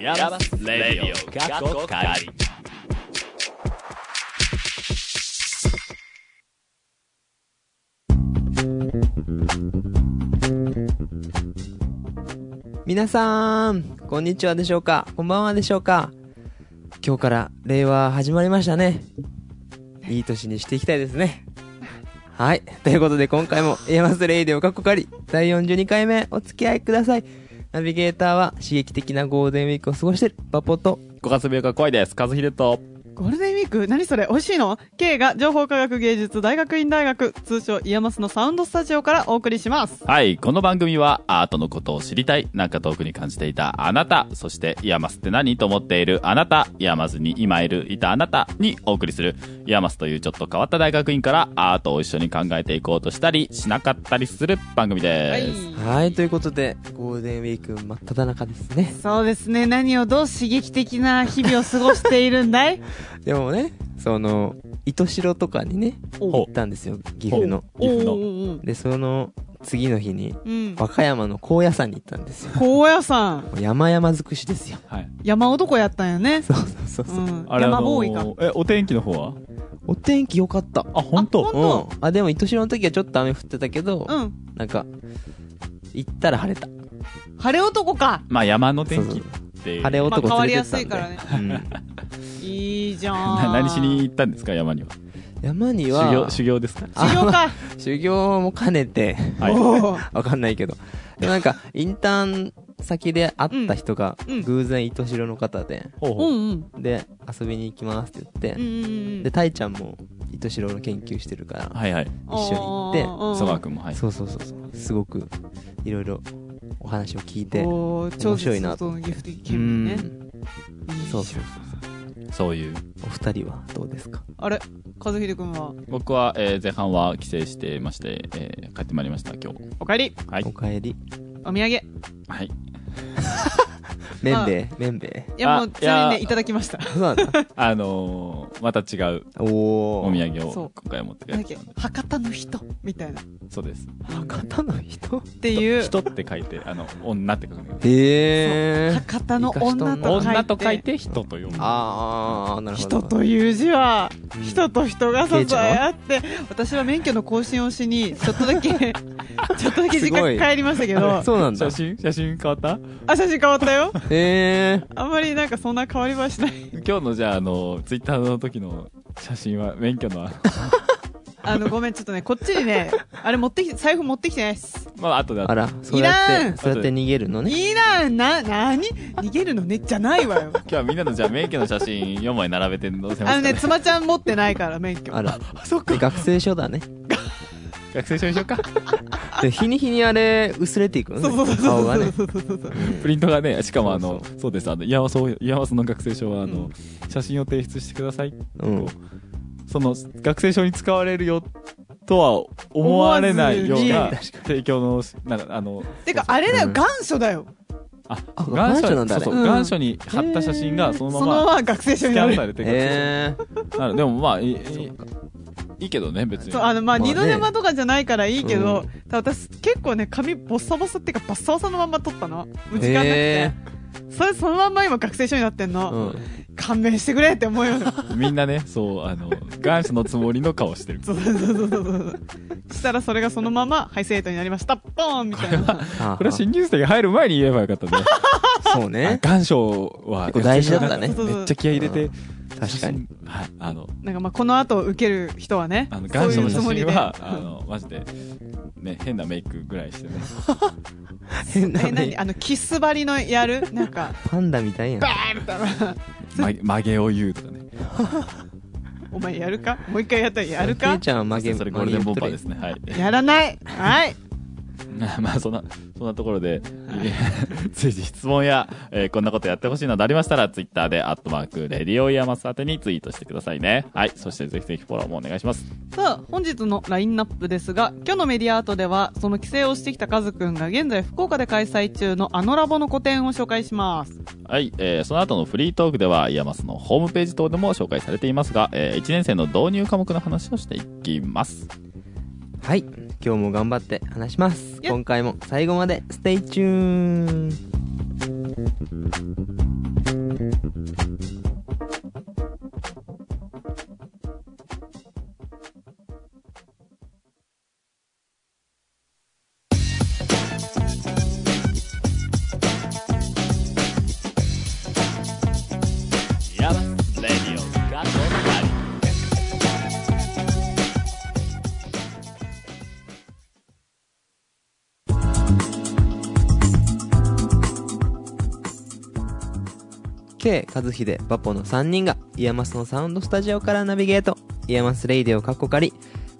ヤマスレディオ過去仮皆さん、こんにちはでしょうか？こんばんはでしょうか？今日から令和始まりましたね。いい年にしていきたいですね。はい。ということで今回もエアマスレイディオカッコカリ第42回目お付き合いください。ナビゲーターは刺激的なゴールデンウィークを過ごしてるパポと5月病が怖いです。和秀と。ゴールデンウィーク何それ美味しいの ?K が情報科学芸術大学院大学、通称 IAMAS のサウンドスタジオからお送りします。はい。この番組はアートのことを知りたい、なんか遠くに感じていたあなた、そして IAMAS って何と思っているあなた、 IAMAS に今いる、いたあなたにお送りする、 IAMAS というちょっと変わった大学院からアートを一緒に考えていこうとしたり、しなかったりする番組です。はい。ということで、ゴールデンウィーク真っ只中ですね。そうですね。何をどう刺激的な日々を過ごしているんだい？でもね、その、糸代とかにね、行ったんですよ、岐阜の。岐阜ので、その次の日に。和歌山の高野山に行ったんですよ。高野山。山々尽くしですよ。はい。山男やったんやね。そうそうそうそう。うん。あれ山ボーイか。あのーえ、お天気の方は？お天気良かった。あ、本当？あほうん。あ、でも、糸代の時はちょっと雨降ってたけど、うん。なんか、行ったら晴れた。晴れ男か。まあ山の天気そうっていう。晴れ男まあ変わりや連れてったんで。すいからね。うん。いいじゃ。なん 何しに行ったんですか、山には？山には、修行、修行ですか？修行か。修行も兼ねて、はい。わかんないけど。でもなんか、インターン先で会った人が偶然糸代の方で、うほうほう。んうん。で、遊びに行きますって言ってうん、うんうん。で、タイちゃんも糸代の研究してるから、はいはい。一緒に行って行曽川くんも、はい。そうそうそうそう。すごく、いろいろお話を聞いて、面白いなそのギフトう。ん。いいそうそう。そういう。お二人はどうですか？あれ？和秀くんは、僕は、えー前半は帰省してまして、えー帰ってまいりました、今日。お帰り、はいお。帰り。お土産。いはい。めんべい、めんべい。や、あもう、ちなみにね、いやいただきました。そうなんだ。あのー、また違うお土産をそう今回持って帰なんだっけ。博多の人みたいな。っそうです。博多の人？ていう、人って書いて、あの、女って書くんだへー。博多の女と書いて。女と書いて人と読む。あー、なるほど。人という字は、うん人と人が支え合って、私は免許の更新をしに、ちょっとだけ、ちょっとだけ時間すごい帰りましたけど、そうなんだ写。真？写真変わった？あ、写真変わったよ。へー。あんまりなんかそんな変わりはしない。今日のじゃあ、あの、ツイッターの時の写真は、免許の、あの、ごめん、ちょっとね、こっちにね、あれ持ってきて、財布持ってきてないっす。まあ、後で後であら、そうやって、そうやって逃げるのね。いいな、な、なに逃げるのね、じゃないわよ。今日はみんなのじゃあ免許の写真4枚並べて載せました、あのね、妻ちゃん持ってないから、免許。あら。そっで学生証だね。学生証にしようか。で、日に日にあれ、薄れていくのね。そうそうそう顔がね。そうそうそうそう。プリントがね、しかもあの、そそうです、あの、 IAMAS を、 IAMAS の学生証は、あの、うん写真を提出してください。うん。その、学生証に使われるよ、とは思われないような提供の、なんか、あの、てか、あれだよ、うん願書だよ。あ、あ願書なんだそうそう、うん願書に貼った写真がそのそのまままま学生証になる。スキャンされてへー。なるでもまあ、いい、けどね、別に。そう、あの、まあ、まあね二度手間とかじゃないからいいけど、うんただ私、結構ね、髪ボッサボサっていうか、バッサバサのまま撮ったの。もう時間なくへて。それそのまんま今学生証になってんの。うん。勘弁してくれって思うよ。みんなね、そう、あの、願書のつもりの顔してる。そうそうそうそうそう。したらそれがそのまま、はい、生徒になりました。ポーンみたいな。あこれは新入生が入る前に言えばよかったね。そうね。願書は、結構大事だったねそうそうそうめっちゃ気合い入れて、確かに。はい、あの、なんかまあ、この後受ける人はね、あの、そうい願書の写うつもりで。真は、あの、マジで、ね、変なメイクぐらいしてね。変なえ、何？ね。あの、キス張りのやる？なんか、パンダみたいやんバ。ーンみたいな。ま曲げを言うとかね。お前やるか？もう一回やったらやるケイかちゃんは曲げ、それゴールデンボンバーですね。はい。やらないはい まあ、そんな、そんなところで、随時質問や、えーこんなことやってほしいなどありましたら、ツイッターで、アットマーク、レディオイヤマス宛てにツイートしてくださいね。はい。そして、ぜひぜひフォローもお願いします。さあ、本日のラインナップですが、今日のメディアアートでは、その帰省をしてきたカズくんが現在福岡で開催中の anno labの個展を紹介します。はい。えーその後のフリートークでは、 IAMASのホームページ等でも紹介されていますが、え1年生の導入科目の話をしていきます。はい。今日も頑張って話します。今回も最後まで Stay t u ne。ケイ、カズヒデ、バポの3人が、 IAMASのサウンドスタジオからナビゲート。 IAMAS Radio カッコカリ。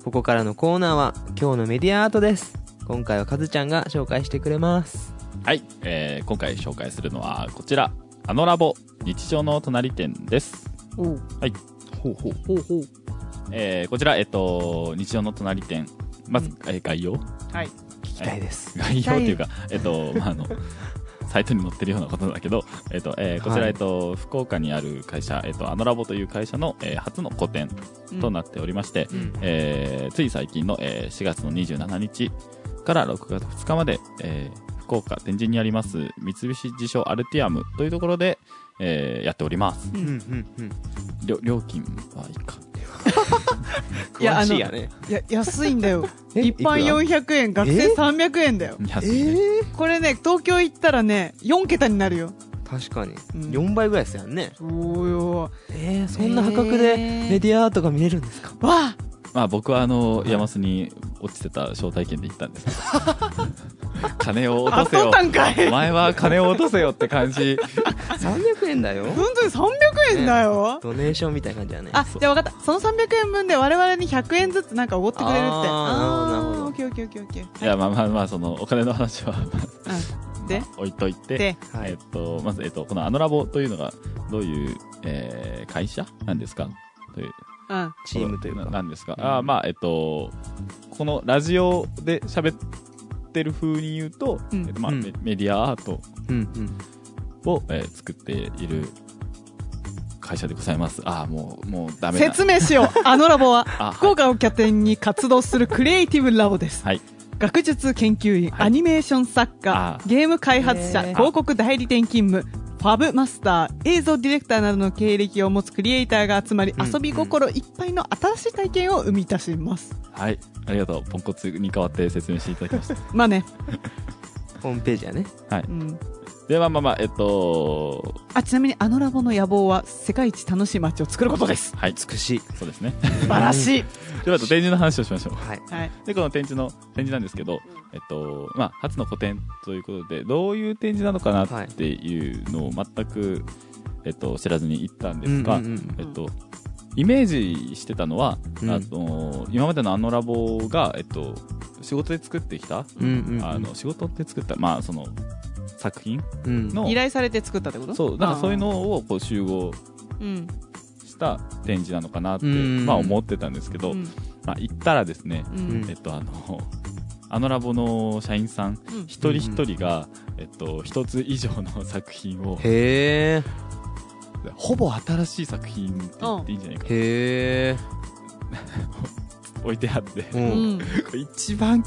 ここからのコーナーは、今日のメディアアートです。今回はカズちゃんが紹介してくれます。はい、えー、今回紹介するのはこちら anno lab日常の隣展ですはいほうほう。ほうほう。えー、こちらえっと日常の隣展まず、うんえー概要はい。聞きたいです。概要っていうかえっとまああのサイトに載ってるようなことだけど、えっとえーこちら、はいえっと、福岡にある会社、えっと、アノラボという会社の、えー初の個展となっておりまして、うん。えーつい最近の、えー4月の27日から6月2日まで、えー福岡天神にあります三菱地所アルティアムというところで、えーやっておりますうん、うん、うん。料料金はいいか 詳しいやね。いや、安いんだよ。え？一般いくら？400円、学生え？300円だよ。安いね、これね、東京行ったらね、4桁になるよ。確かに。うん4倍ぐらいですよね。そうよ。えー、そんな破格でメディアアートが見れるんですか？わあまあ僕はあの山須に落ちてた招待券で行ったんですけど 金を落ととせよお前は金を落とせよって感じ ?300 円だよ。本当に300円だよ。ドネーションみたいな感じだね。あ、じゃあ分かった。その300円分で我々に100円ずつなんかおごってくれるって。あーなるほどオッケーオッケーオッケーオッケー。いやまあまあまあそのお金の話は、まうん。で？あ、置いといてで、はいえっと、まず、えっと、このアノラボというのが、どういう、えー会社なんですか？という。うん。チームというなか。なんですか、うんあーまあ、えっと、このラジオで喋ってる風に言うと、うんえっとまあうんメメディアアートうん、うん。を、えー作っている会社でございます。ああ、もう、もうダメだ。説明しよう。あのラボは、あ福岡を拠点に活動するクリエイティブラボです。はい。学術研究員、はいアニメーション作家あ、ゲーム開発者、広告代理店勤務、ファブマスター、映像ディレクターなどの経歴を持つクリエイターが集まり、うん遊び心いっぱいの新しい体験を生み出します。はい。ありがとう。ポンコツに代わって説明していただきました。まあね。ホームページやね。はい。うん。で、まあまあまあ、えっと、あ、ちなみにあのラボの野望は世界一楽しい街を作ることです。はい。美しい。そうですね。素晴らしい。では、展示の話をしましょう。はい。はい。で、この展示の、展示なんですけど、えっと、まあ、初の個展ということで、どういう展示なのかなっていうのを全く、えっと、知らずに行ったんですが、うんうんうんえっと、イメージしてたのは、うんあの、今までのあのラボが、えっと、仕事で作ってきた、うんうんうん。あの、仕事で作った、まあ、その、作品？うん、の。依、頼されて作ったってこと？そう、なんかそういうのをこう集合うん。した展示なのかなって、うん。まあ思ってたんですけど、うん。まあ行ったらですね、うん。えっとあの、あのラボの社員さん、うん。一人一人が、えっと、一つ以上の作品を、へえ。ほぼ新しい作品って言っていいんじゃないか、へえ。置いてあって、一番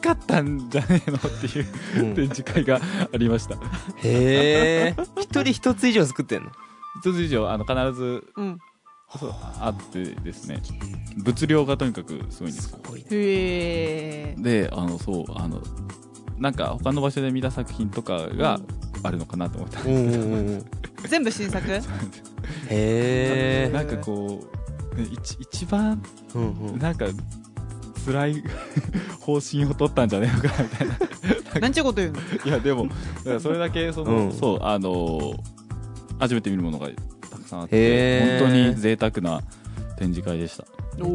きつかったんじゃねえの？っていううん展示会がありました。へえ。一人一つ以上作ってんの？一つ以上、あの、必ずうん。そうあってですね、物量がとにかくすごいんですよ。ごいね。へえ。で、あの、そう、あの、なんか他の場所で見た作品とかがあるのかなと思ったんうんですうんうんうん。全部新作？へけど、え。なんかこう、ね一一番、うんうん。なんか、辛い 方針を取ったんじゃねえのかなみたいな。なんちゅうこと言うの？いや、でも、だからそれだけ、その、うんそう、あの、初めて見るものがたくさんあっへて、ー本当に贅沢な展示会でした。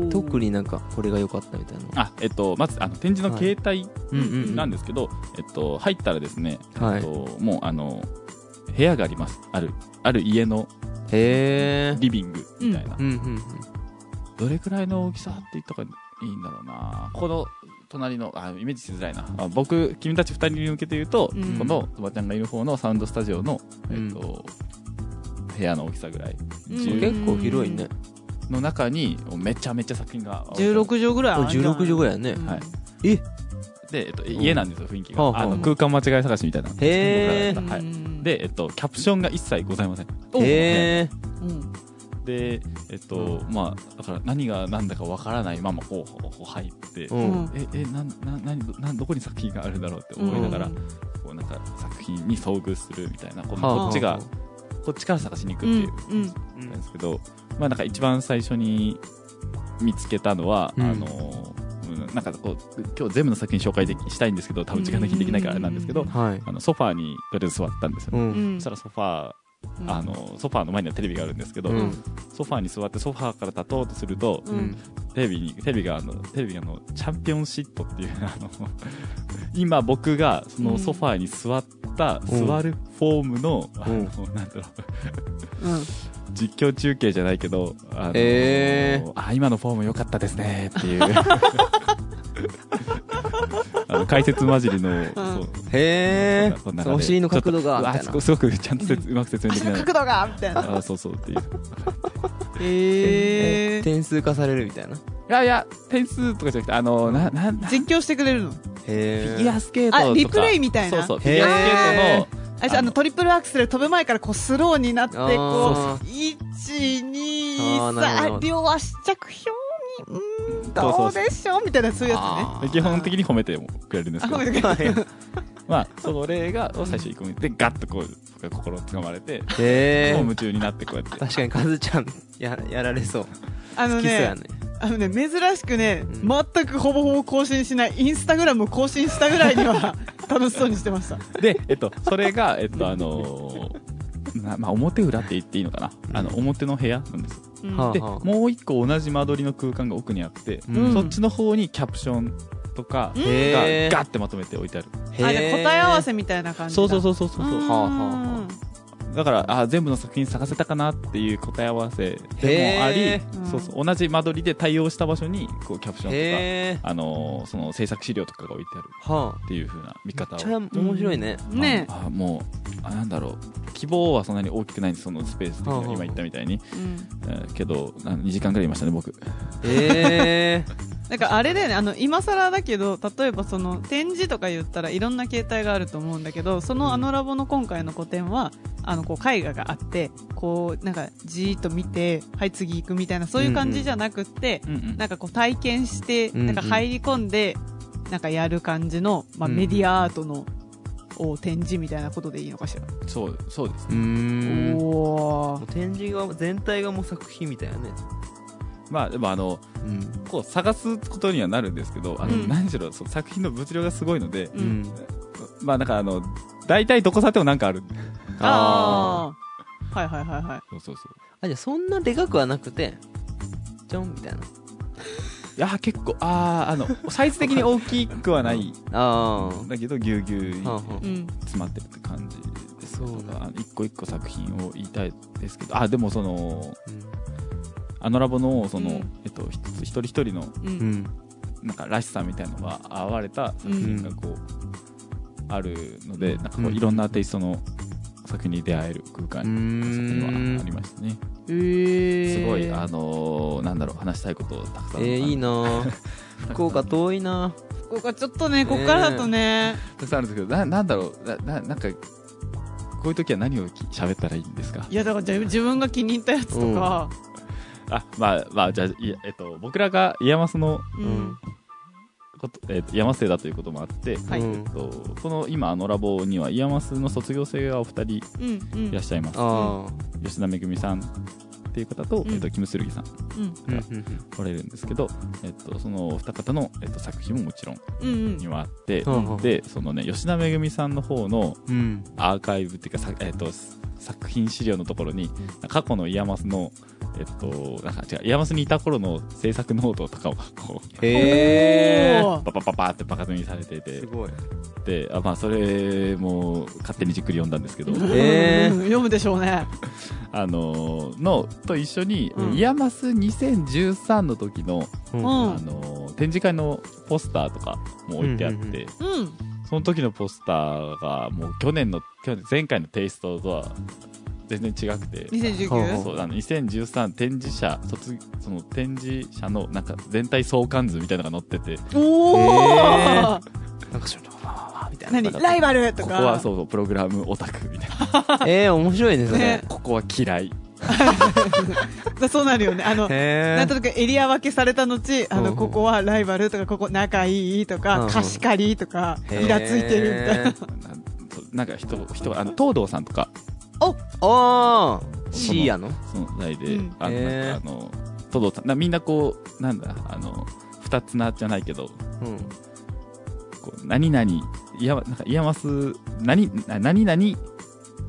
特になんかこれが良かったみたいな。あ、えっと、まず、あの、展示の形態うんうんうんなんですけど、えっと、入ったらですね、はいえっと、もう、あの、部屋があります。ある、ある家のへえ。リビングみたいな。うんうんどれくらいの大きさって言ったかいいんだろうな。この、隣の、あ、イメージしづらいな。あ僕、君たち二人に向けて言うと、うんこの、とばちゃんがいる方のサウンドスタジオの、うんえっと、部屋の大きさぐらい。うんうん。10結構広いね。の中に、めちゃめちゃ作品が。16畳ぐらいあるんじゃない？16畳ぐらいやねうんはいえ？で、えっと、家なんですよ、雰囲気が。あの、空間間違い探しみたいな。へー僕らだったらはい。うんで、えっと、キャプションが一切ございません。おへえ。うんで、えっと、まあ、だから何が何だかわからないまま、こう、入って、う。うんんえ、え、なん、な、なに、な、どこに作品があるんだろうって思いながら、うんこう、なんか、作品に遭遇するみたいな、こはあこっちが、こっちから探しに行くっていう、うんなんですけど、まあなんか一番最初に見つけたのは、うんあの、うんなんかこう、今日全部の作品紹介できしたいんですけど、多分時間的にできないからあれなんですけど、はい。あの、ソファーにとりあえず座ったんですようね。うんん。そしたらソファあの、ソファーの前にはテレビがあるんですけど、うん。ソファーに座ってソファーから立とうとすると、ううんん。テレビに、テレビがあの、テレビがあの、チャンピオンシットっていう、あの、今僕がそのソファーに座った、うん座るフォームの、あの、うんなんだろう、うん実況中継じゃないけど、あのへーあ、今のフォーム良かったですねっていう。あの解説混じりの、そう。へえ。お尻の角度が、みあたいな。すご。すごくちゃんとせつうまく説明できない。角度がみたいな。あそうそうっていう。へえ。点数化されるみたいな。いやいや、点数とかじゃなくて、あの、な、な、実況してくれるの？へィギュアスケートとか。あリプレイみたいな。そうそう、フィギュアスケートの、あじゃああのトリプルアクセル飛ぶ前からこうスローになってこあう1 2あーなるほど3両足着氷にうーんどうでしょうみたいなそういうやあで基本的に褒めてもくれるんですけど まあ、それが、を最初1個見て、ガッとこう、心をつかまれて、え。もう夢中になってこうやって。確かにカズちゃん、や、やられそう。あのね。あのね珍しくねうん全くほぼほぼ更新しないインスタグラムを更新したぐらいには楽しそうにしてましたで、えっと、それが、えっと、あのまあ、表裏って言っていいのかな。あの、表の部屋なんです。よ。うん。で、もう一個同じ間取りの空間が奥にあって、うん。そっちの方にキャプションとかがガッてまとめて置いてある。あじゃあ答え合わせみたいな感じだ。そうそうそうそうそう。う。はあはあはだから、あ全部の作品探せたかなっていう答え合わせでもありそうそう、同じ間取りで対応した場所に、こう、キャプションと。か、あのーその制作資料とかが置いてあるはっていう風な見方を。あ。めっちゃ面白いね。ねああもう、あなんだろう、希望はそんなに大きくないんです、そのスペース的にははあはあ今言ったみたいに。うんえーけど、な2時間くらいいましたね、僕。へえ。なんかあれだよね、あの、今更だけど、例えばその展示とか言ったらいろんな形態があると思うんだけど、そのあのラボの今回の個展は、あの、こう絵画があって、こう、なんかじーっと見て、はい次行くみたいな、そういう感じじゃなくって、うんうんなんかこう体験して、うんうんなんか入り込んで、なんかやる感じの、まあうんメディアアートの、を展示みたいなことでいいのかしら。そう、そうですね。お展示が、全体がもう作品みたいなね。まあ、でもあの、うん。こう探すことにはなるんですけど、あの、うん何しろそう作品の物量がすごいので、ううんん。まあなんかあの、大体どこ触ってもなんかある。ああ。はいはいはいはい。そうそうそう。あ、じゃあそんなでかくはなくて、ちょんみたいな。いやー結構、ああ、あの、サイズ的に大きくはない。ああ。だけど、ぎゅうぎゅう。詰まってるって感じですそうだ一個一個作品を言いたいですけど、あ、でもその、うんあのラボの、その、うんえっと、一つ一人一人の、う。うんん。なんからしさみたいなのが現れた作品がこう、あるので、なんかこう、うんいろんなテイストの作品に出会える空間うーん。作品はありましたね。えー、すごい、あのーなんだろう、話したいことたくさん。えー、いいな。ぁ 福岡遠いな。ここちょっとね、ここからだとね、たくさんあるんですけど、な、なんだろう、な、ななんか、こういう時は何をき喋ったらいいんですか？いやだからじゃあ自分が気に入ったやつとか、あ、まあ、まあ、じゃあ、えっと、僕らが IAMASのうん。えっと、 IAMAS生だということもあって、はいうんえっと、この今、 anno labには、 IAMASの卒業生がお二人うん。うん。いらっしゃいます。あ吉田めぐみさんっていう方と、うんえっと、キムスルギさんうん。あうんうんおられるんですけど、えっと、そのお二方の、えっと、作品ももちろんうん。うんにはあって、うんうんで、そのね、吉田めぐみさんの方のうんアーカイブっていうか、さえっと、作品資料のところに、過去の IAMASの、えっと、なんか違う、 IAMASにいた頃の制作ノートとかをこう、へパパパパってバカ積みにされていて。す、ごい。で、あまあ、それも勝手にじっくり読んだんですけど、へー。うん読むでしょうね。あのーの、と一緒に、うん。 IAMAS 2013の時の、ううん。ん。あのー展示会のポスターとかも置いてあって、うんうんうん。うん。その時のポスターが、もう去年の、去年、前回のテイストとは全然違くて、2019? そう、あの、2013展示者、卒、その展示者の、なんか全体相関図みたいなのが載ってて、おーなんかその、わーわーわーみたいな。何ライバルとか。ここはそうそう、プログラムオタクみたいな。えー、面白いね、それ。ねここは嫌い。だ そうなるよね。あの、なんとなくエリア分けされた後、あの、ここはライバルとか、ここ仲いいとうんかう、ん。貸し借りとか、イラついてるみたいな。なんか人、人が、あの、東堂さんとか、あー、シーヤの？その代で、うん。あの、なんかあの、東堂さん、なみんなこう、なんだ、あの、二つなじゃないけど、うん。こう何々、いや、なんか、イヤマス、何、な何々、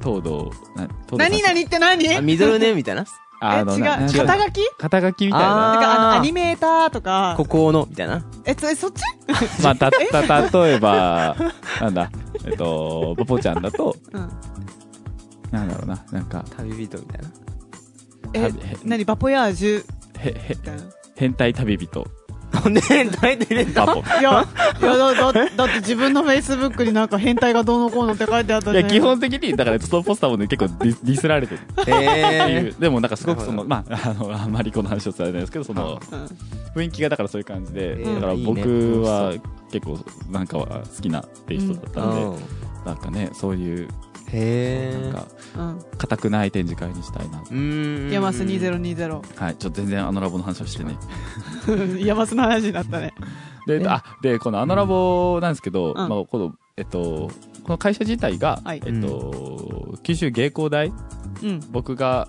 東堂、な東堂さん。何々って何？あ、ミドルネームみたいな？あのえ、違う。肩書き？肩書きみたいあな。てか、あの、アニメーターとか。こ、この、みたいな？え、そそっち？まあ、た、た、例えば、なんだ、えっと、ポポちゃんだと、うん。なんだろうな、なんか、旅人みたいな？えへ、何？バポヤージュ？へ、へ。変態旅人、ねえ、出た。バポ。いや、いやだ、だ、だって自分のフェイスブックになんか変態がどうのこうのって書いてあったじゃんいや、基本的に、だから、そのポスターもね、結構ディディスられてるっていえう。でも、なんかすごくその、まあ、あの、あんまりこの話を伝えないですけど、その、うん雰囲気がだからそういう感じで、えーだから僕は結構、なんかは好きなっていう人だったんで、ー。うんなんかね、そういう、へー。なんか、うん。硬くない展示会にしたいな。うーん。ヤマス2020。はい、ちょっと全然あのラボの話をしてね。ヤマスの話になったね。で、ねあ、で、このあのラボなんですけど、んまあ、この、えっと、この会社自体が、はいえっと、九州芸工大、うん。僕が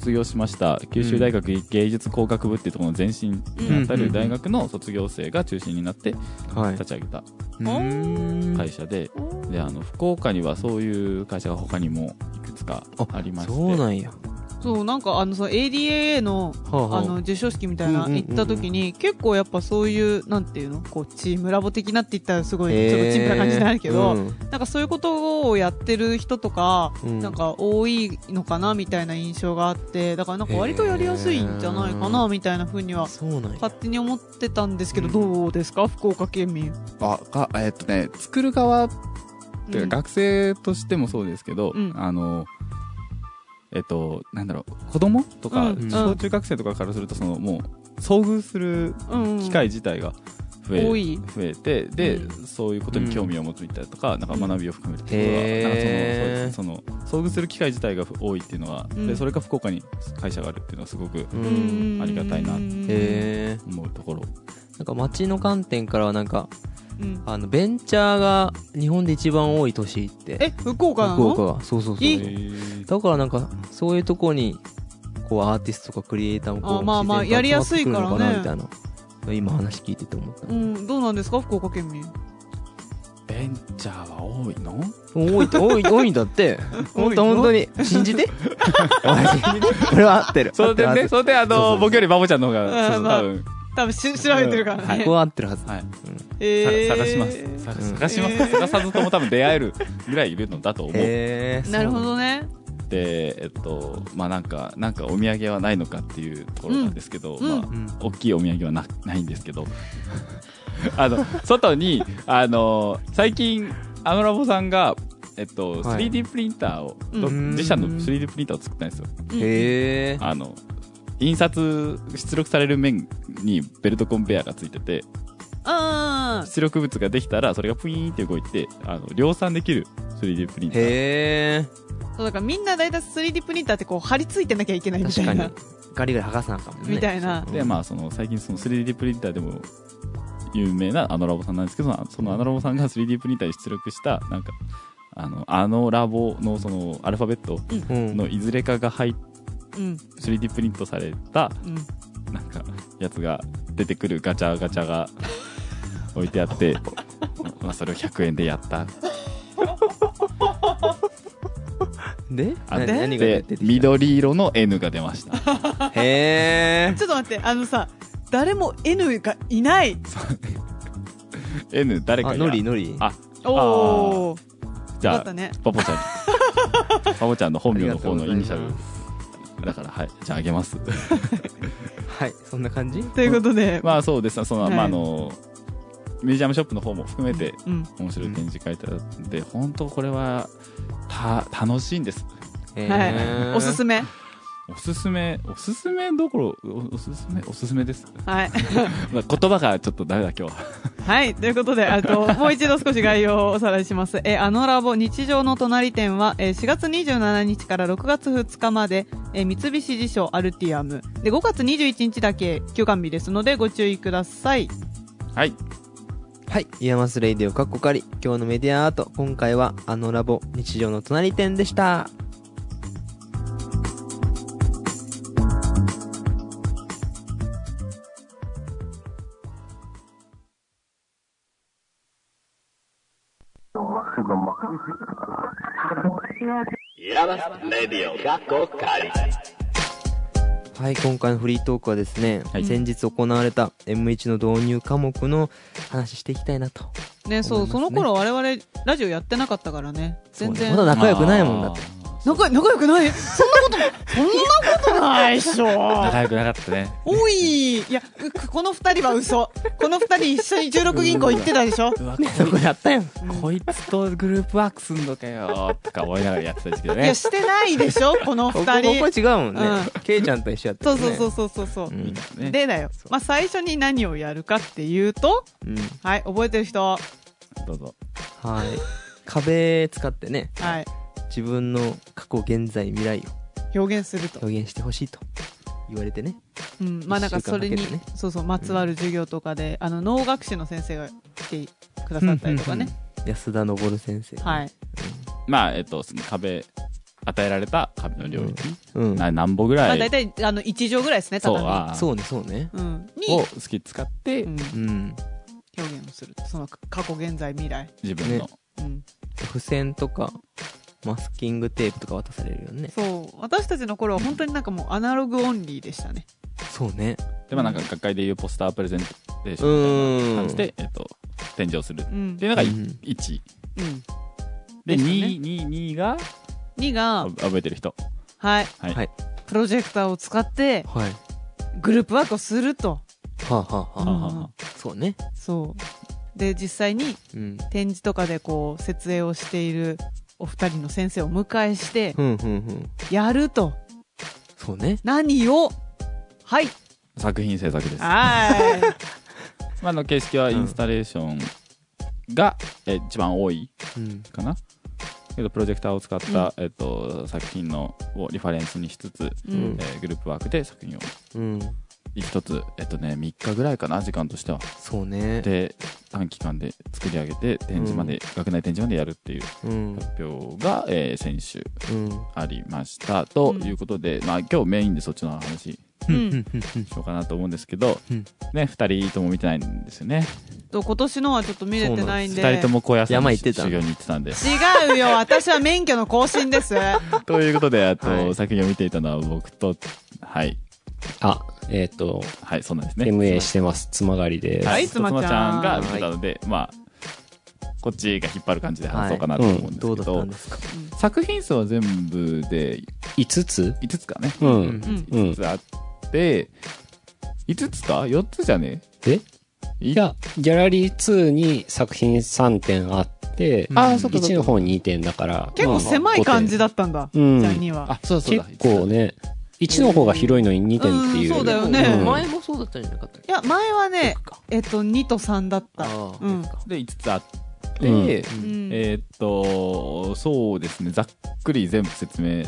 卒業しました、九州大学芸術工学部っていうところの前身にあたうんる大学の卒業生が中心になってはい。立ち上げた会社で、で、あの、福岡にはそういう会社が他にもいくつかありまして、そうなんや。そう、なんかあの、その ADAA の、はあはあ。あの、授賞式みたいな行った時に、結構やっぱそういう、なんていうの？こう、チームラボ的なって言ったらすごい、ちょっとチンプな感じになるけど、うん。なんかそういうことをやってる人とか、うん。なんか多いのかなみたいな印象があって、だからなんか割とやりやすいんじゃないかなみたいな風には、そうなんや。勝手に思ってたんですけど、どうですか？福岡県民。あ、が、えっとね、作る側っていうか学生としてもそうですけど、うん。あの、えっと、なんだろう、子供とか、うん。小中学生とかからすると、その、もう、遭遇する機会自体が増え、増えて、で、うそういうことに興味を持つみたいなとか、なんか学びを深めるっていうんかその、遭遇する機会自体が多いっていうのは、うん。で、それが福岡に会社があるっていうのはすごくありがたいなへえ。思うところ。なんか街の観点からはなんか、うんあの、ベンチャーが日本で一番多い都市って。え、福岡なの？福岡が。そうそうそう。だからなんか、そういうとこに、こう、アーティストとかクリエイターもこう、あまあまあ自然とやりやすいからね集まってくるのかなみたいな。今話聞いてて思った。うん、どうなんですか？福岡県民。ベンチャーは多いの？多い多い、多いんだって。本当本当に。信じて？これは合ってる。それでね、それであの、僕よりバボちゃんの方が、そうそうまあ多分、多分し調べてるからね。ここは合ってるはず。はい。えーさ探します。探します。えー探さずとも多分出会えるぐらいいるのだと思う。なるほどね。で、えっと、まあなんか、なんかお土産はないのかっていうところなんですけど、うんまあ、うん大きいお土産はなないんですけど、あの、外に、あの、最近、アノラボさんが、えっと、はい 3D プリンターを、うん自社の 3D プリンターを作ったんですよ。うんへえ。あの、印刷、出力される面にベルトコンベヤーがついてて、あ出力物ができたら、それがプイーンって動いて、あの、量産できる 3D プリンター。へえ。あ。そうだからみんな大体 3D プリンターってこう貼り付いてなきゃいけないみたいな確かに。。ガリガリ剥がさなあかんもんね。みたいなで、まあ、その、最近その 3D プリンターでも、有名なあのラボさんなんですけど、そのあのラボさんが 3D プリンターに出力した、なんか、あの、あのラボのその、アルファベットうん。のいずれかが入っうん。3D プリントされた、うん。なんか、やつが出てくるガチャガチャが置いてあって、まあ、それを100円でやった。で？あな何がで出て、緑色の N が出ました。へえ。ちょっと待って、あのさ、誰も N がいない。N 誰かあ、が。ノリノリ。あ、おー。じゃあ、ね。パポちゃんに。パポちゃんの本名の方のイニシャル。だから、はい。じゃあ、あげます。はい、そんな感じ？ということで、まあ、そうです。その、はいまあ、あの、ミュージアムショップの方も含めて、うん。面白い展示会だったんで、本当これは、た、楽しいんです。へはい。ーおすすめ。おすすめ、おすすめどころ、おおすすめ、おすすめです。はい。まあ言葉がちょっとダメだ今日は。はい。ということで、あと、もう一度少し概要をおさらいします。えー、 anno lab日常の隣展は、えー4月27日から6月2日まで、えー三菱地所アルティアム。で、5月21日だけ休館日ですので、ご注意ください。はい。はい。 IAMAS Radio カッコカリ。今日のメディアアート。今回は anno lab日常の隣展でした。はい、今回のフリートークはですね、はい先日行われた M1 の導入科目の話していきたいなと。ね、そう、思いますねその頃我々、ラジオやってなかったからね。全然。まだ仲良くないもんだって。仲、仲良くない？そんなこと、そんなことないっしょ。仲良くなかったね。おいいや、うこの二人は嘘。この二人一緒に16銀行行ってたでしょ？うわ、そこやったよ。こいつとグループワークすんのかよ、とか思いながらやってた時期だねいや、。してないでしょ？この二ここ、こ。違うもんねうん。ケイちゃんと一緒やったよね。そうそうそうそうそう。うん。ねでだよ。まあ、最初に何をやるかっていうと、うん。はい、覚えてる人。はどうぞ。はい。壁使ってね、い。自分の過去、現在、未来を表現すると。表現してほしいと言われてね。うん。まあ、なんかそれに一週間かけて、そうそう、まつわる授業とかで、あの、脳学士の先生が来てくださったりとかね。安田昇先生。はい。まあ、えっと、その壁、与えられた壁の領域、うん。な何歩ぐらい、まあ、大体、あの、1畳ぐらいですね、そう、畳。あーそうね、そうね。うん。をに、好き使って、うん、うん。表現をすると。その、過去、現在、未来。自分の、ねうん。付箋とか、マスキングテープとか渡されるよね。そう。私たちの頃は本当になんかもうアナログオンリーでしたね。そうね。で、まあなんか学会でいうポスタープレゼンテーションみたいな感じで、えっと、展示をする。っうんて。いうのがうん1。うん。で、でしたね2、2、2が、2が、覚えてる人。はい。はい。はいプロジェクターを使って、はい。グループワークをすると。はあ、はあはあ、はあはあはそうね。そう。で、実際にうん。展示とかでこう、設営をしているお二人の先生をお迎えして。やると。そうね。何を？はい。作品制作です。は まあ、あの形式はインスタレーションが、え一番多いうん。かな。けど、プロジェクターを使った、えっと、作品のをリファレンスにしつつ、え。ーグループワークで作品をうん。一つ、えっとね、3日ぐらいかな、時間としては。そうね。で、短期間で作り上げて、展示まで、学内展示までやるっていううん。発表が、えー先週うん。ありました。ということで、まあ今日メインでそっちの話しうん。うん。ようかなと思うんですけど、うんね、二人とも見てないんですよね。と、今年のはちょっと見れてないんで。二人とも高野山山行ってた修行に行ってたんで。違うよ。私は免許の更新です。ということで、あと、はい作品を見ていたのは僕と、はい。あ、えっ、と、はい、そうなんですね。MA してます。つまがりです。はいつまちゃんつまちゃんが見てたので、まあ、こっちが引っ張る感じで話そうかなと思うんですけどうだったどんですか？作品数は全部で5つ？5つかね。うん。うん。うん5つあって、5つか ?4 つじゃね？え？い？いや、ギャラリー2に作品3点あって、うんあ、そっかそっ1のか。方2点だから。結構狭い感じだ。だったんだ。うんじゃあ2は。あ、そうだそうだ。結構ね、1の方が広いのに2点っていう。うんそうだよね。うん。前もそうだったんじゃなかったっけ？いや、前はね、そっか。えっと、2と3だった。ああ、うん。で、5つあって、うん。うん。えーっと、そうですね、ざっくり全部説明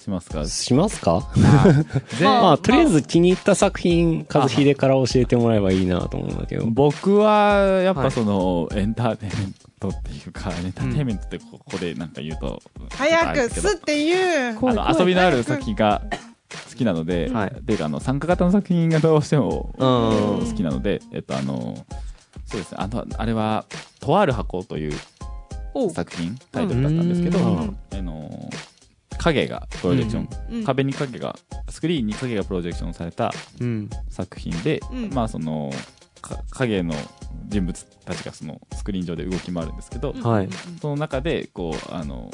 しますか？しますか？全ままあ、とりあえず気に入った作品、和秀から教えてもらえばいいなと思うんだけど。僕は、やっぱはいその、エンターテインメントっていうか、エンターテインメントってここでなんか言うと、早く、すって言う。あの、遊びのある作品が好きなので、はいっていうか、あの、参加型の作品がどうしてもうん好きなので、えっと、あの、そうですね、あの、あれは、とある箱という作品、タイトルだったんですけど、うん。あの、影がプロジェクション、うん。壁に影が、スクリーンに影がプロジェクションされたうん。作品で、うん。まあその、か影の人物たちがそのスクリーン上で動き回るんですけど、うん。はい。その中で、こう、あの、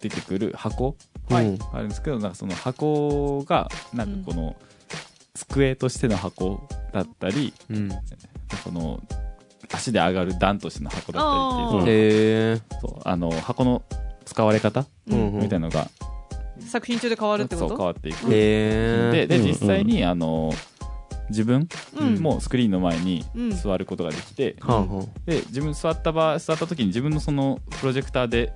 出てくる箱はい。があるんですけど、なんかその箱が、なんかこの、机としての箱だったり、うん。この、足で上がる段としての箱だったりっていう。そうあの、箱の使われ方うんみたいなのが作品中で変わるってこそう変とわっていく。へで、で、うん。実際に、あの、自分うんもスクリーンの前にうん座ることができて、で、自分座った場合、座った時に自分のそのプロジェクターで、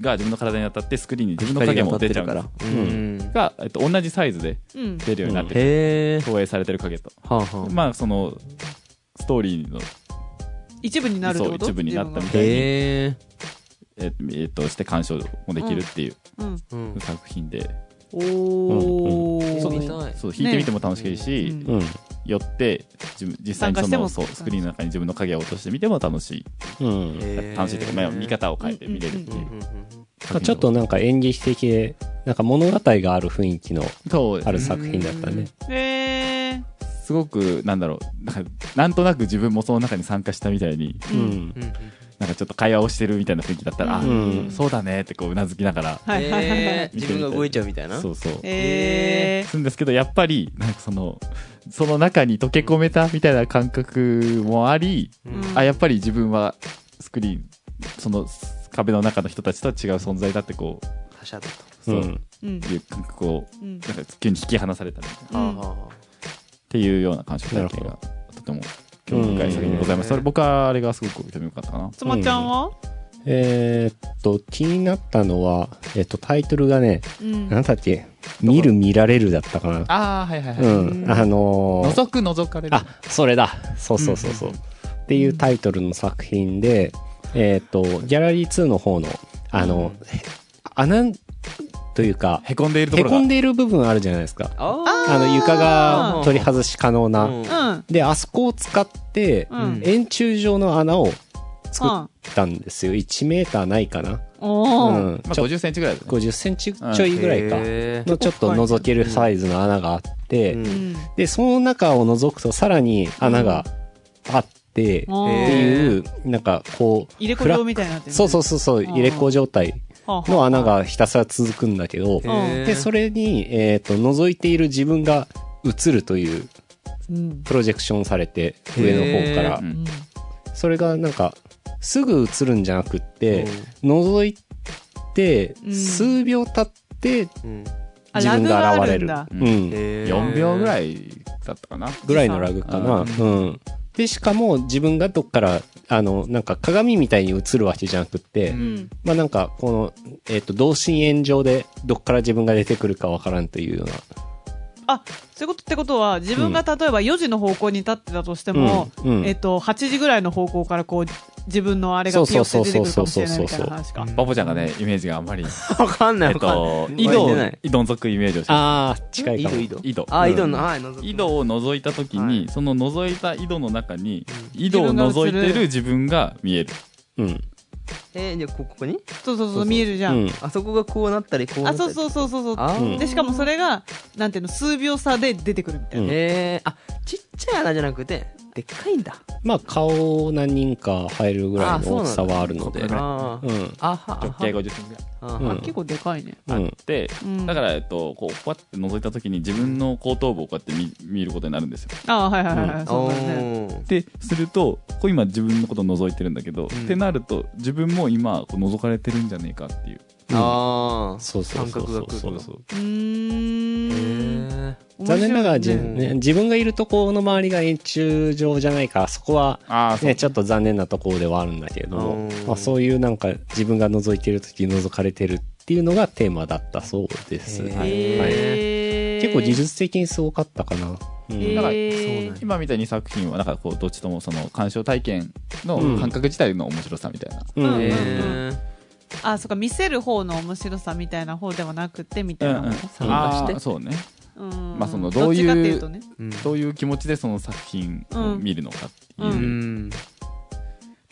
が自分の体に当たってスクリーンに自分の影も出ちゃうから。うん。が、えっと、同じサイズでうん出るようになってて、へえ。投影されてる影と。はんはん。まあ、その、ストーリーの、一部になるってこと？そう一部になったみ自たいにへえ。ええっと、して鑑賞もできるっていう。作品で、うんおうん。そうそう、弾いてみても楽しいし、うん。うん。寄って、自分、実際にその、参加してもそう、スクリーンの中に自分の影を落としてみても楽しい。うん。楽しいというか、まあ見方を変えて見れるっていう。ちょっとなんか演劇的で、なんか物語がある雰囲気のそうですある作品だったね。へー。すごく、なんだろう、なんか、なんとなく自分もその中に参加したみたいに。うんなんかちょっと会話をしてるみたいな雰囲気だったら、あ、うん。そうだねってこう、うなずきながら、はい。はいはいはいへー自分が動いちゃうみたいな？そうそう。へするんですけど、やっぱり、なんかその、その中に溶け込めたみたいな感覚もあり、うん。あ、やっぱり自分はスクリーン、その壁の中の人たちとは違う存在だってこう、他者だと。そう、うん。うんいう感覚を、うん。なんか急に引き離されたみたいな、っうんはあ。はていうような感触体験が、とても興味深い作品でございます。うんそれ僕はあれがすごく興味深かったかな。つまちゃんは？えーっと、気になったのは、えっと、タイトルがね、うんなんだっけ、見る見られるだったかな。ああ、はいはいはい。うん。あのー覗く覗かれる。あ、それだ。そうそうそうそう。っていうタイトルの作品で、えーっと、ギャラリー2の方の、あの、へ穴というか、へこんでいるところが。へこんでいる部分あるじゃないですか。ああの、床が取り外し可能な。で、あそこを使って、うん円柱状の穴を作ったんですよ。1メーターないかな。うん。まあ、ちょ50センチぐらいだね。50センチちょいぐらいか。のちょっと覗けるサイズの穴があって、で、その中を覗くとさらに穴があって、っていう、なんかこう、入れ子状みたいになってるそうそうそうそう、入れ子状態の穴がひたすら続くんだけど、で、それに、えっ、と、覗いている自分が映るといううん。プロジェクションされて、上の方から。それがなんか、すぐ映るんじゃなくって、覗いてう、ん。数秒経って、自分が現れる。うん。へー。4秒ぐらいだったかな。ぐらいのラグかな。ううん。で、しかも自分がどっから、あの、なんか鏡みたいに映るわけじゃなくって、うん。まあなんか、この、えっ、と、同心円状でどっから自分が出てくるかわからんというような。あそういうことってことは自分が例えば4時の方向に立ってたとしても、うん。うん。えっと、8時ぐらいの方向からこう自分のあれがピヨって出てくるかもしれないみたいな話か。バボちゃんがね、イメージがあんまり、わかんないえっわかんと、ない。井戸井戸覗くイメージをしてああ、近いかも。井戸、井戸。井戸。あ、井戸うんの、はい、井戸を覗いた時に、はいその覗いた井戸の中に、井戸を覗いてる自分が見える。うん。えー、じゃあこここに？そうそうそう見えるじゃ。うんん。あそこがこうなったり、こうなったり。あそうそうそうそうそうでしかもそれがなんていうの数秒差で出てくるみたいな、うんえー、あ、ちっちゃい穴じゃなくて、でっかいんだ。まあ、顔何人か入るぐらいの大きさはあるので。あーうん。あは、直径50センチぐらいあうん。は、結構でかいね、あっうん。て、うん。だから、えっと、こう、こうやって覗いた時に自分の後頭部をこうやって見見ることになるんですよ。ああはいはいはいはい、うん。そうだね。で、すると、こう今自分のことを覗いてるんだけど、ん。ってなると、自分も今、こう覗かれてるんじゃねえかっていう。あーそうそうそうそう。感覚が来るそうそう。残念ながらねね、自分がいるところの周りが円柱状じゃないから、そこは、ね、ちょっと残念なところではあるんだけれどもうん、まあ、そういうなんか自分が覗いてる時覗かれてるっていうのがテーマだったそうです。はい。結構技術的にすごかったかな。だから今みたいに作品は、なんかこう、どっちともその、鑑賞体験の感覚自体の面白さみたいな。うんうんあそうか見せる方の面白さみたいな方ではなくてみたいな、参加してあーそうね。うん。まあそのどういうどっちかっていうとね。うん。どういう気持ちでその作品を見るのかっていう。うん。うん。で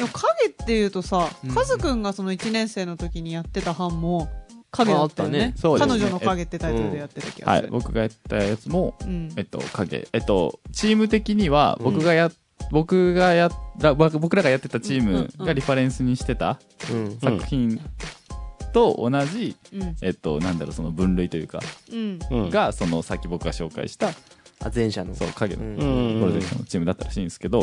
も影っていうとさ、うん。カズくんがその1年生の時にやってた班も影だったよね。ああったね。そうですね彼女の影ってタイトルでやってた気がする、。はい。僕がやったやつも、うん。えっと、影。えっと、チーム的には、うん。僕がや、僕がやら、僕僕らがやってたチームがリファレンスにしてたうん。作品と同じ、うんえっと、なんだろう、その分類というか、うんうん。が、その、さっき僕が紹介した、あ、前者の。そう、影の。プロジェクションのチームだったらしいんですけど、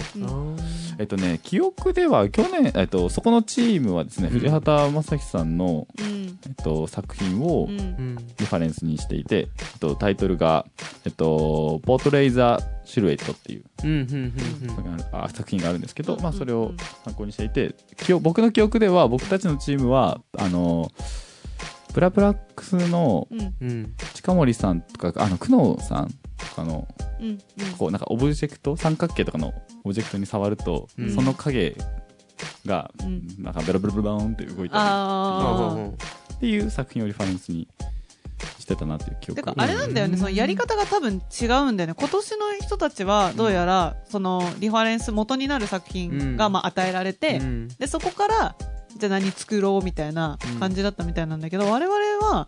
えっとね、記憶では去年、えっと、そこのチームはですね、うん。藤畑正樹さんの、うん。えっと、作品を。リファレンスにしていて、えっと、タイトルが、えっと、ポートレイザーシルエットっていう作品があるあ作品があるんですけど、うんまあ、それを参考にしていて、僕の記憶では僕たちのチームは、あの、プラプラックスの。近森さんとか、あの、久納さんとかの、うんうん。こう、なんかオブジェクト、三角形とかのオブジェクトに触ると、うん。その影が、うん。なんかベロベロベローンって動いたああうんりっていう作品をリファレンスにしてたなっていう記憶てかあれなんだよね、そのやり方が多分違うんだよね今年の人たちはどうやらそのリファレンス元になる作品がまあ与えられて、うんでそこからじゃあ何作ろうみたいな感じだったみたいなんだけど、我々は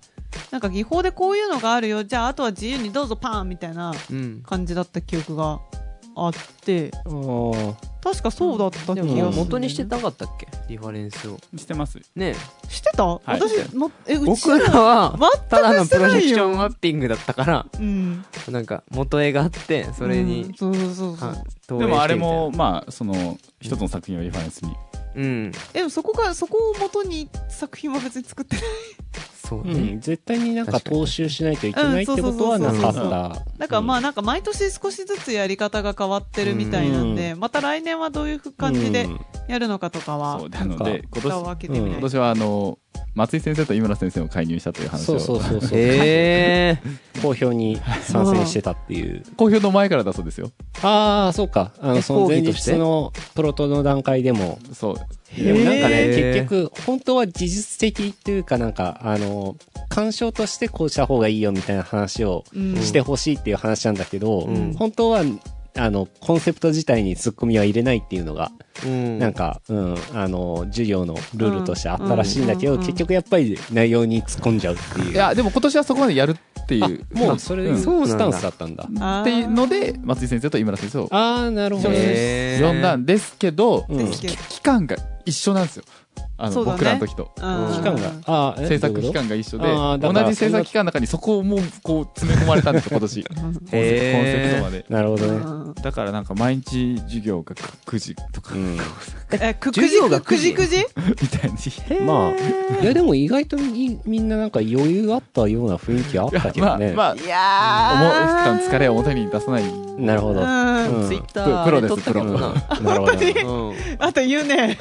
なんか技法でこういうのがあるよ。じゃああとは自由にどうぞパンみたいなうん。感じだった記憶があって。あー。確かそうだった気でがする、も元にしてなかったっけ？リファレンスを。してます。ね。してた、い。私もえうち僕らは、ただのプロジェクションマはッピングだったから、うん。なんか元絵があって、それうんに、そうそうそうそう。でもあれも、まあ、その、一つの作品をリファレンスに。うん。でもそこがそこをもとに作品は別に作ってないそうね。うん、絶対になんか踏襲しないといけないってことはなかった。だからまあなんか毎年少しずつやり方が変わってるみたいなんで、また来年はどういう感じでうんやるのかとかは、そう、なので、今年、開けてみない今年はあの、松井先生と井村先生を介入したという話そを。うそうそうそう。え好評に参戦してたっていう。公表の前からだそうですよ。ああ、そうか。あえの、その前講義として？日のプロトの段階でも。そう。でもなんかね、結局、本当は技術的っていうかなんか、あの、干渉としてこうした方がいいよみたいな話をうんしてほしいっていう話なんだけど、うん本当は、あの、コンセプト自体にツッコミは入れないっていうのが、ー。うん。なんか、うん、あの、授業のルールとしてあったらしいんだけど、うん結局やっぱり内容に突っ込んじゃうっていう。いや、でも今年はそこまでやるっていあう。もうそれ、んそうなんだスタンスだったんだ。っていうので、松井先生と井村先生をああ、なるほど。呼んだんですけど、うんですけど期間が一緒なんですよ。あの、僕らの時と。うん期間が、ああ、え制作期間が一緒で、同じ制作期間の中にそこをもう、こう、詰め込まれたんですよ、今年。コンセコンセプトまで。なるほどね。うんだからなんか毎日授業が9時とか、うん。え、くくじ授業がくじ？くじ みたいに。まあ、いやでも意外とみみんななんか余裕あったような雰囲気あったけまあ、どね。まあ、いや思う疲れを表に出さない。なるほど。ツイッタープロです撮ったけどな。なるほどね。うん。あと言うね。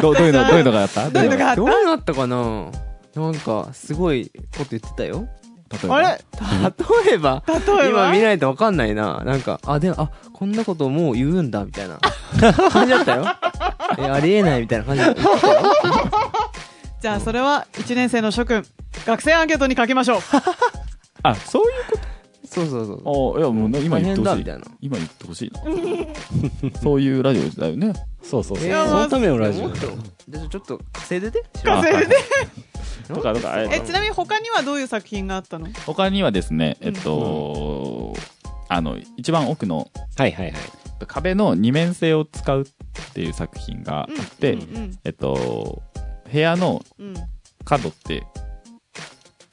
どうどういうの、どういうのがあった？どういうのがあった？どうなった？かな？なんか、すごいこと言ってたよ。例えば？あれ？例えば、例えば？今見ないとわかんないな。なんか、あ、でも、あ、こんなこともう言うんだ、みたいな。感じだったよ。え、ありえないみたいな感じだったよ。じゃあそれは1年生の諸君、学生アンケートに書きましょう。あ、そういうこそうそうそう。とあいや、もうな今言ってほしい。今言ってほしいな。そういうラジオだよね。そうそうそう。いやそのためのラジオちょっと稼いでて。稼いでとか、とか、ええ、ちなみに他にはどういう作品があったの？他にはですね、えっと、あの、一番奥のはいはいはい。壁の二面性を使うっていう作品があって、うんうんえっと、部屋のうん角って、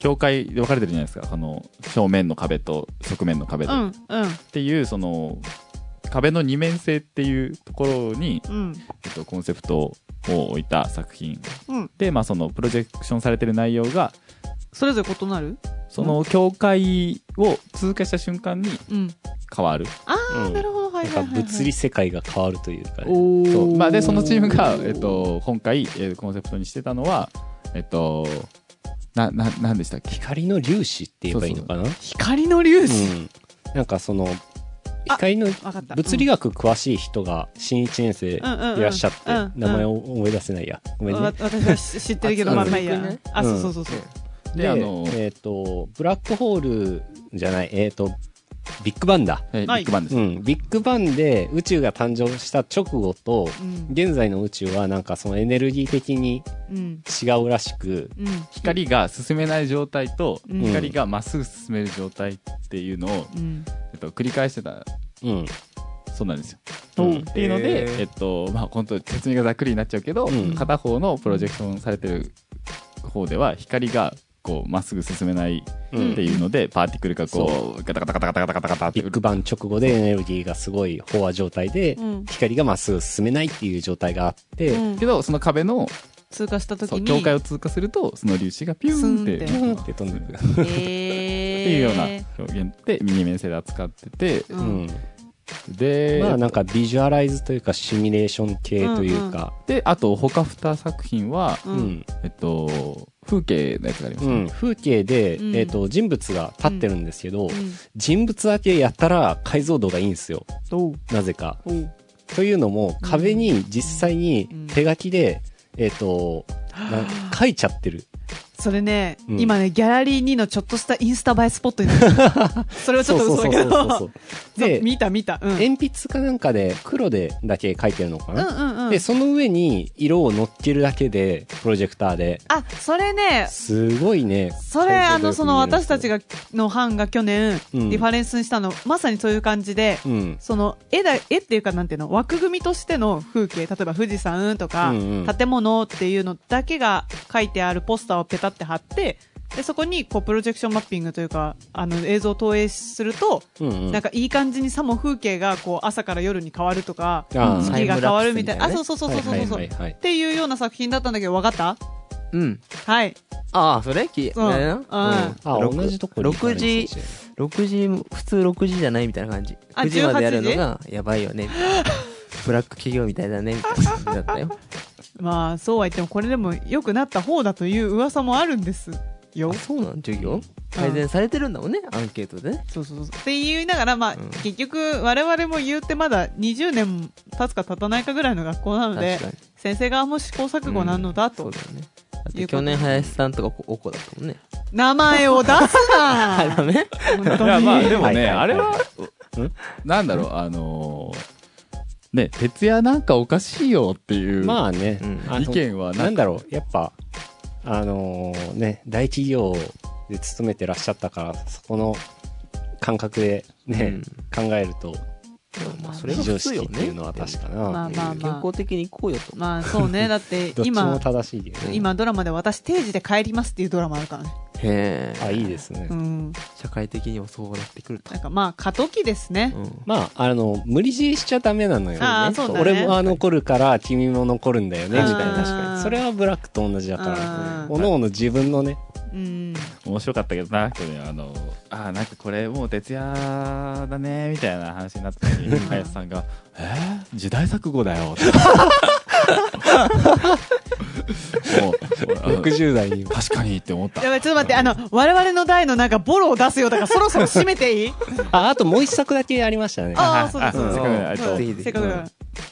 境界で分かれてるじゃないですか。あの、正面の壁と側面の壁で。っうんうんていう、その、壁の二面性っていうところに、うんえっと、コンセプトを置いた作品うんで、まあ、その、プロジェクションされてる内容が、それぞれ異なる？その境界を通過した瞬間にうん変わる。ああ、うんなるほどはいはいはいはい物理世界が変わるというかね。おーそう。まあ、で、そのチームが、えっと、今回、えーコンセプトにしてたのは、えっと、な、な、なんでしたっけ？光の粒子って言えばいいのかな？光の粒子？うん。なんかその、光のわかった。物理学詳しい人が新1年生いらっしゃって名前を思い出せないや。ごめんわね。私は知知ってるけどあまあまあいいや。あそう。そうそうそうで、であのえっと、ブラックホールじゃない、えっと、ビッグバンだ。ビッグバンです。うん、ビッグバンで宇宙が誕生した直後と、うん。現在の宇宙はなんかそのエネルギー的にうん。違うらしく、うん。光が進めない状態と、うん。光がまっすぐ進める状態っていうのを、うん。えっと、繰り返してた。うん。そうなんですよ。うん。っていうので、えっと、まあ、本当説明がざっくりになっちゃうけど、うん。片方のプロジェクションされてる方では、光が、こう、まっすぐ進めないうんっていうので、パーティクルがこう、ガタガタガタガタガタガタガタってビッグバン直後でエネルギーがすごい飽和状態で、うん光がまっすぐ進めないっていう状態があって、うんけど、その壁の通過した時に境界を通過するとその粒子がピューンってピューンって飛んでる。っえていうような表現で二面性で扱っててううんん。で、まあなんかビジュアライズというかシミュレーション系というか、であと他2作品は、ううんん。えっと風景のやつがありますね、うん。風景で、うんえっと、人物が立ってるんですけど、うん人物だけやったら解像度がいいんですよ。なぜか。というのも、壁に実際に手書きで、えっ、と、な書いちゃってる。それね、うん今ね、ギャラリー2のちょっとしたインスタ映えスポットになってる それはちょっと嘘だけど。で、見た見た。うん。鉛筆かなんかで黒でだけ書いてるのかうんな、うんうん。で、その上に色を乗っけるだけで、プロジェクターで。あ、それね、すごいね。それ、あの、その私たちが。が、の班が去年、うんリファレンスにしたの、まさにそういう感じで、うん。その、絵だ、絵っていうかなんていうの、枠組みとしての風景、例えば富士山とか、うんうん建物っていうのだけが書いてあるポスターをペタって貼って、で、そこに、こう、プロジェクションマッピングというか、あの、映像を投影すると、うんうん。なんかいい感じにさも風景がこう朝から夜に変わるとか、あー四季が変わるみたいな。あ、タイムラそうそうそうそうそうそう。っていうような作品だったんだけど、分かった？うん。はい。ああ、それ？き、うんんあ、六同じとこに行かな6い時選手、6時、普通6時じゃないみたいな感じ。あ9時？までやるの18が、やばいよね。みたいなブラック企業みたいだね、みたいな感じだったよ。まあ、そうは言っても、これでも良くなった方だという噂もあるんですよあ、。そうなん授業？改善されてるんだもんね、アンケートでね。そうそうそう。って言いながら、まあ、うん結局、我々も言うてまだ20年経つか経たないかぐらいの学校なので確かに、先生側も試行錯誤なのだとそう。だよね。だって去年林さんとかおおこだったもんね。名前を出す あ、なダメ？本当いやまあに。でもね、はいはいはいあれはん？なんだろうあのーね徹夜なんかおかしいよっていうまあね、意見はなんだろう、やっぱ、あのーね、大企業で勤めてらっしゃったから、そこの感覚でね、考えると、まあ、それが非常普通よね。識っていうのは確かな。まあまあ健まあ。康的に行こうよと。まあそうね。だって 今、正しいよね。今ドラマで私定時で帰りますっていうドラマあるからね。へえ。あ、いいですね。うん。社会的にもそうなってくるとな。んかまあ過渡期ですね。うんまあ、あの、無理強いしちゃダメなのよ。ああ、そうだね。俺も残るから君も残るんだよね、みたいな。うん確かに。それはブラックと同じだから。うんおのおの自分のね。うん。面白かったけどな去年あのあーなんかこれもう徹夜だねみたいな話になった時に林さんが「え？ー、時代錯誤だよ」って 60代に。確かにって思ったやばい、ちょっと待って、あの、我々の代のなんかボロを出すよ。だからそろそろ締めていいあ、あともう。一作だけありましたね。ああ、そう。です、せっかくせっかく。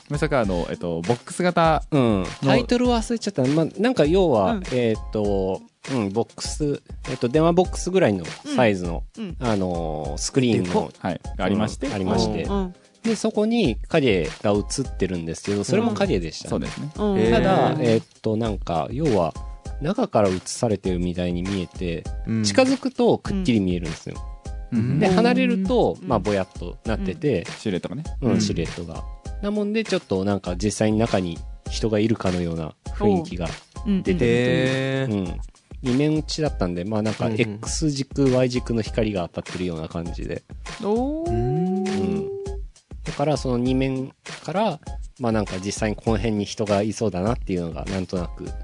まさかあの、えっと、ボックス型う。ん。タイトル忘れちゃった。まあ、なんか要は、う。んえっ、と、う。ん、ボックス、えっ、と、電話ボックスぐらいのサイズの、う。んあのースクリーンの、はいがありまして、う。んありましてう。ん。で、そこに影が映ってるんですけど、それも影でした、ねそうですねただ、えっ、と、なんか、要は、中から映されてるみたいに見えて、うん近づくとくっきり見えるんですよ。うんで、うん離れると、うんまあ、ぼやっとなってて、シルエットがねうん、うんシルエットが。なもんで、ちょっとなんか実際に中に人がいるかのような雰囲気がうん出てるという。うん。二面打ちだったんで、まあなんかうんうん X 軸、Y 軸の光が当たってるような感じで。うん。だからその二面から、まあなんか実際にこの辺に人がいそうだなっていうのがなんとなく、うんうん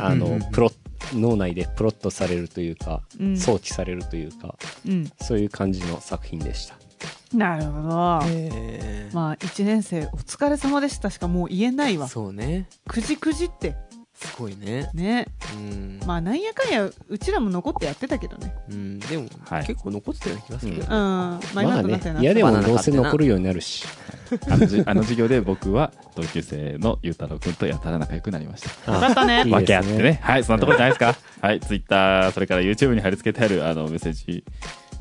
あのプロ、脳内でプロットされるというか、うん想起されるというか、うん。そういう感じの作品でした。なるほど。まあ、一年生、お疲れ様でしたしかもう言えないわ。そうね。くじくじって。すごいね。ね。うん。まあ、なんやかんや、うちらも残ってやってたけどね。うん、でも、はい結構残ってたような気がするけどうん。ね。まあ、今なっては、な嫌でもどうせ残るようになるし。あのじあの授業で僕は同級生のゆうたろうくんとやたら仲良くなりました よかったねいいですね分け合ってね。はい、そんなところじゃないですか。はい、ツイッター、それから YouTube に貼り付けてある、あの、メッセージ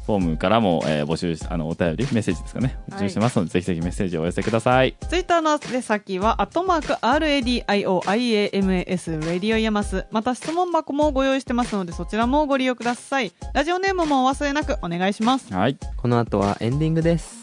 フォームからも、えー募集し、あの、お便り、メッセージですかね。募集してますので、ぜひぜひメッセージをお寄せください。ツイッターの出先は、アットマーク、RADIOIAMAS、ラディオヤマス。また質問箱もご用意してますので、そちらもご利用ください。ラジオネームもお忘れなくお願いします。はい。この後はエンディングです。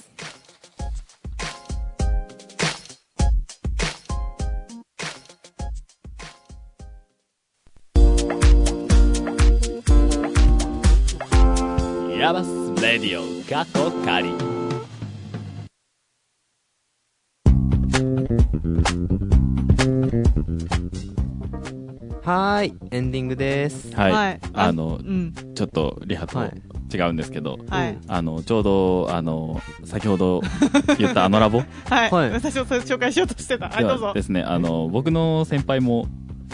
レディオ過去仮。はーい、エンディングです。はい。はいあのう、ん。ちょっとリハとはい違うんですけど、はい。あの、ちょうど、あの、先ほど言ったあのラボ？はい。はい私もそれ紹介しようとしてた。はい、どうぞで。すね、あの、僕の先輩も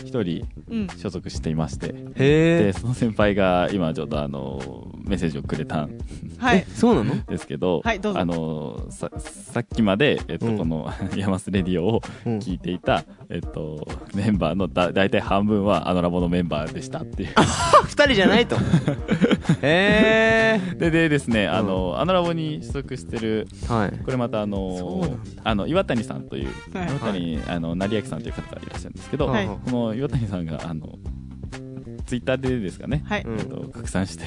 一人うん。所属していまして、へで、その先輩が今ちょっとあの、メッセージをくれたんはいえ、。そうなの？ですけど、はいどうぞあの、さ、さっきまで、えっと、うんこの、ヤマスレディオをうん聞いていた、えっと、メンバーのだ、だいたい半分はあのラボのメンバーでしたっていう。二人じゃないと。へ で、でですね、あの、あのラボに所属してる、ー。はい。これまたあのあの、岩谷さんという、はい岩谷、あの、成明さんという方がいらっしゃるんですけど、はいこの岩谷さんが、あの、ツイッターでですかね、はい。うんえっと、拡散して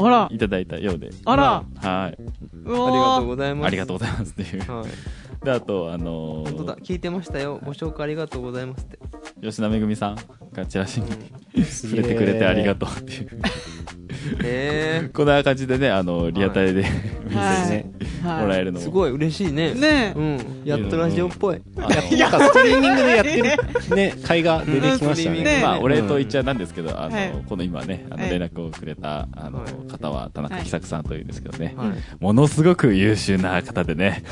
あら。いただいたようで、あら。はい。うありがとうございます。ありがとうございますっていう。はい。で、あと、あの本当だ、聞いてましたよ。ご紹介ありがとうございますって。吉田めぐみさんがチラシにうん触れてくれてありがとうっていう。へこんな感じでね、あの、リアタイで、メッセーはい。ジはいー。もらえるのも。すごい嬉しいね。ねえ。うん。やっとラジオっぽい。あのなんかストリーミングでやってる、ね、会が出てきましたうんね。ねまあ、お礼と言っちゃなんですけど、あの、はいこの今ね、あの、はい連絡をくれた、あの、はい方は、田中はい喜作さんというんですけどね、はい。ものすごく優秀な方でね、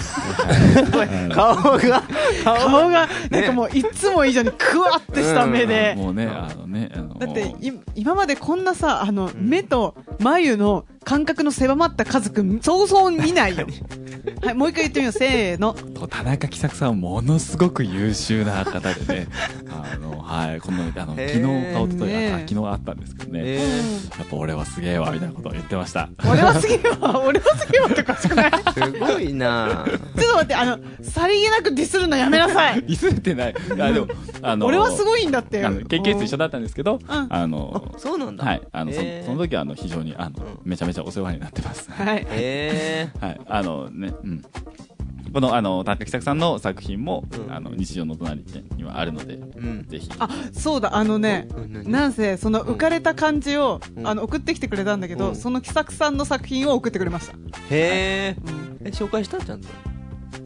顔が、顔が、なんかもう、いつも以上にクワってした目で。もうね、あのね、あの、だって、い今までこんなさ、あの、目と眉の感覚の狭まった家族、そうそう見ないよ。はい、もう一回言ってみよう。せーの。と田中喜作さんはものすごく優秀な方でね、あの、はい、この、あの、昨日かおととい、昨日あったんですけどね、えやっぱ俺はすげえわ、みたいなことを言ってました。俺はすげえわ。俺はすげえわってかしくない？ちょっー、すごいなと待って、あの、さりげなくディスるのやめなさい。ディスってない。あ、でも、あの、俺はすごいんだって。あの、研究室一緒だったんですけど、んあのあ、、そうなんだ。はい、あの、その時は、あの、非常に、あの、めちゃめちゃお世話になってます。はい。へはい、あのね、うん。この、あの、田中喜作さんの作品も、うんあの、日常の隣にはあるので、ー。うん。ぜひ。あ、そうだ、あのね、うん何なんせ、その浮かれた感じを、うんあの、送ってきてくれたんだけど、うんその喜作さんの作品を送ってくれました。へー。うんえ、紹介したちゃんと？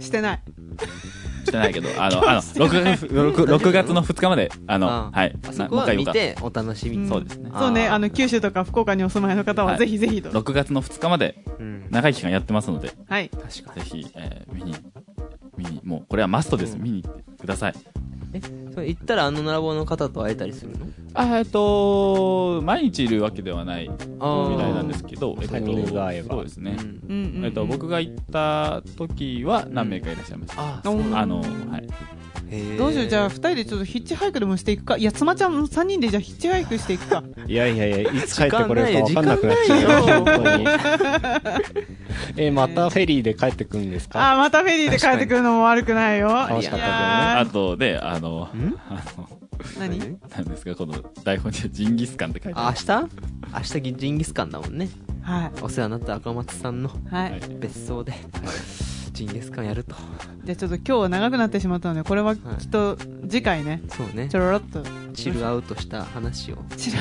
してない。してないけど、あの、あの、6月、6, 6月の2日まで、あの、あはい。あそこは見て、お楽しみに。そうですねそうね、あの、九州とか福岡にお住まいの方は、はいぜひぜひと。か。6月の2日まで、うん。長い期間やってますので、はい。確かぜひ、えー見に、見に、もう、これはマストです。うん見に行ってください。に。え、それ行ったらあの並ぼの方と会えたりするの？あ、えっと、毎日いるわけではないあみたいなんですけど、えっと、そうですね。うん。うんうんうん。えっと、僕が行った時は何名かいらっしゃいました。あ、の、はい。どうしよう、じゃあ、二人でちょっとヒッチハイクでもしていくか？いや、妻ちゃん三人でじゃあヒッチハイクしていくか？いやいやいや、いつ帰ってこれるか分かんなくなっちゃうよ、時間ないよ本当に。え、またフェリーで帰ってくるんですか？あー、またフェリーで帰ってくるのも悪くないよ。楽しかったけどねいやあとで、あの、ん？あの、ー何なんですか、この台本にはジンギスカンって書いてああ、る。明日？明日ジンギスカンだもんね。はい。お世話になった赤松さんのはい。はい別荘で、ジンギスカンやると。じゃあちょっと今日は長くなってしまったので、これはきっと次回ね、そうねちょ。ろろっと。チルアウトした話を。チラ、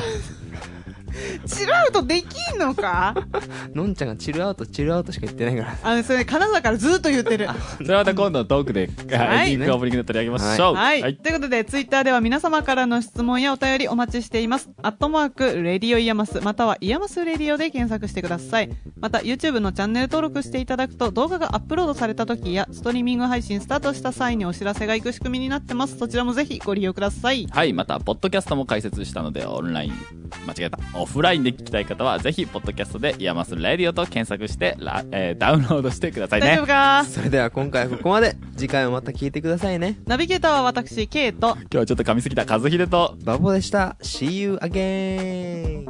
チラウトできんのか？のんちゃんがチルアウト、チルアウトしか言ってないから。あの、それ、金沢からずっと言ってる。それはまた今度のトークで、ははいい、リンクオープニングで取り上げましょう。はい。ということで、ツイッターでは皆様からの質問やお便りお待ちしています。アットマーク、 Radio IAMAS、または IAMAS Radio で検索してください。また、YouTube のチャンネル登録していただくと、動画がアップロードされた時や、ストリーミング配信スタートした際にお知らせが行く仕組みになってます。そちらもぜひご利用ください。はい、また、ポッドキャストも開設したので、オンライン、間違えた、オフラインで聞きたい方は、ぜひ、ポッドキャストで、 IAMAS Radio と検索して、ラえーダウンロードしてくださいね大丈夫。かそれでは今回はここまで。次回もまた聞いてくださいね。ナビゲーターは私、ケイト。今日はちょっと噛みすぎた、和秀と、バボでした。See you again!